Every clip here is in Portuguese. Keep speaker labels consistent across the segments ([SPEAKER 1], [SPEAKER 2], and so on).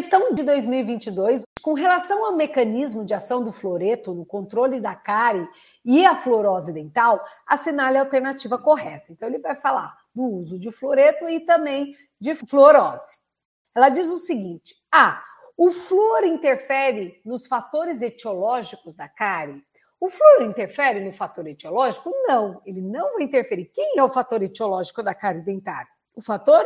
[SPEAKER 1] Questão de 2022, com relação ao mecanismo de ação do fluoreto no controle da cárie e a fluorose dental, assinale a alternativa correta. Então, ele vai falar do uso de fluoreto e também de fluorose. Ela diz o seguinte: A. O flúor interfere nos fatores etiológicos da cárie? O flúor interfere no fator etiológico? Não, ele não vai interferir. Quem é o fator etiológico da cárie dentária? O fator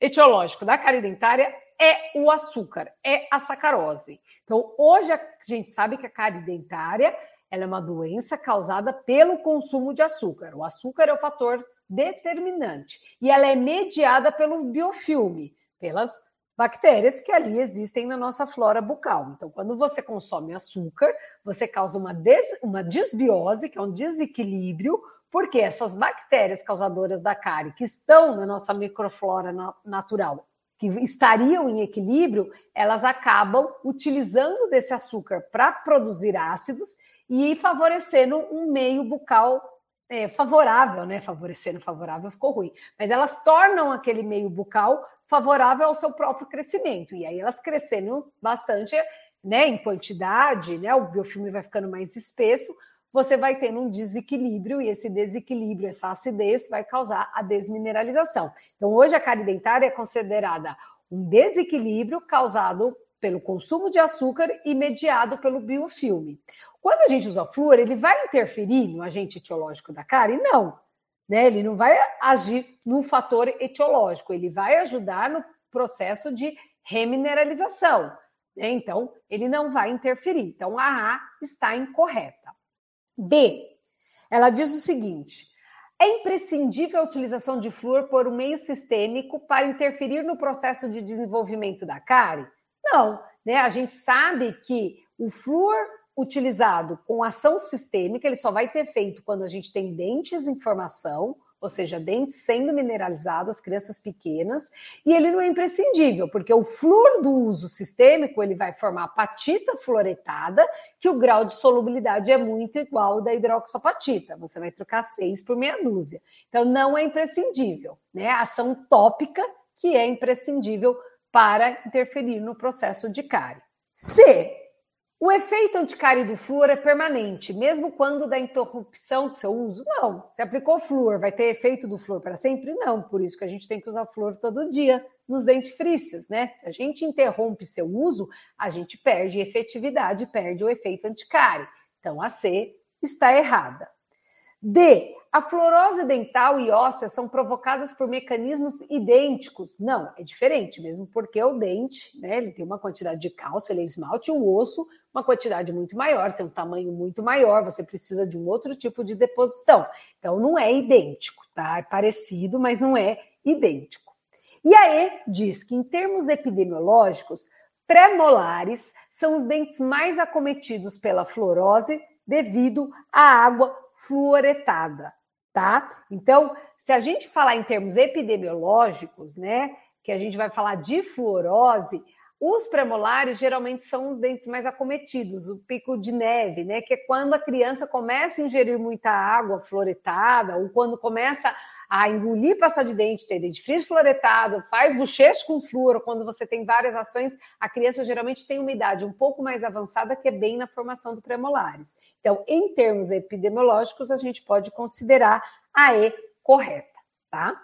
[SPEAKER 1] etiológico da cárie dentária é o açúcar, é a sacarose. Então, hoje a gente sabe que a cárie dentária ela é uma doença causada pelo consumo de açúcar. O açúcar é o fator determinante e ela é mediada pelo biofilme, pelas bactérias que ali existem na nossa flora bucal. Então, quando você consome açúcar, você causa uma, des, uma desbiose, que é um desequilíbrio, porque essas bactérias causadoras da cárie, que estão na nossa microflora natural, que estariam em equilíbrio, elas acabam utilizando desse açúcar para produzir ácidos e favorecendo um meio bucal é, favorável, né? Favorecendo favorável ficou ruim, mas elas tornam aquele meio bucal favorável ao seu próprio crescimento. E aí elas crescendo bastante, né? Em quantidade, né? O biofilme vai ficando mais espesso, você vai tendo um desequilíbrio, e esse desequilíbrio, essa acidez, vai causar a desmineralização. Então, hoje a cárie dentária é considerada um desequilíbrio causado pelo consumo de açúcar e mediado pelo biofilme. Quando a gente usa flúor, ele vai interferir no agente etiológico da cárie? Não. Né? Ele não vai agir no fator etiológico, ele vai ajudar no processo de remineralização. Né? Então, ele não vai interferir. Então, a A está incorreta. B, ela diz o seguinte: é imprescindível a utilização de flúor por um meio sistêmico para interferir no processo de desenvolvimento da cárie? Não, né? A gente sabe que o flúor utilizado com ação sistêmica, ele só vai ter efeito quando a gente tem dentes em formação, ou seja, dentes sendo mineralizados, crianças pequenas, e ele não é imprescindível, porque o flúor do uso sistêmico, ele vai formar patita fluoretada, que o grau de solubilidade é muito igual ao da hidroxapatita, você vai trocar seis por meia dúzia. Então, não é imprescindível, né? Ação tópica que é imprescindível para interferir no processo de cárie. C. O efeito anticárie do flúor é permanente, mesmo quando da interrupção do seu uso? Não. Se aplicou flúor, vai ter efeito do flúor para sempre? Não. Por isso que a gente tem que usar flúor todo dia nos dentifrícios, né? Se a gente interrompe seu uso, a gente perde efetividade, perde o efeito anticárie. Então a C está errada. D. A fluorose dental e óssea são provocadas por mecanismos idênticos? Não, é diferente, mesmo porque o dente, né, ele tem uma quantidade de cálcio, ele é esmalte, o osso, uma quantidade muito maior, tem um tamanho muito maior, você precisa de um outro tipo de deposição. Então, não é idêntico, tá? É parecido, mas não é idêntico. E aí diz que, em termos epidemiológicos, pré-molares são os dentes mais acometidos pela fluorose devido à água fluoretada tá? Então, se a gente falar em termos epidemiológicos, né, que a gente vai falar de fluorose, os premolares geralmente são os dentes mais acometidos, o pico de neve, né? Que é quando a criança começa a ingerir muita água fluoretada, ou quando começa a engolir pasta de dente, ter dentifrício fluoretado, faz bochecho com flúor, quando você tem várias ações, a criança geralmente tem uma idade um pouco mais avançada, que é bem na formação do premolares. Então, em termos epidemiológicos, a gente pode considerar a E correta, tá?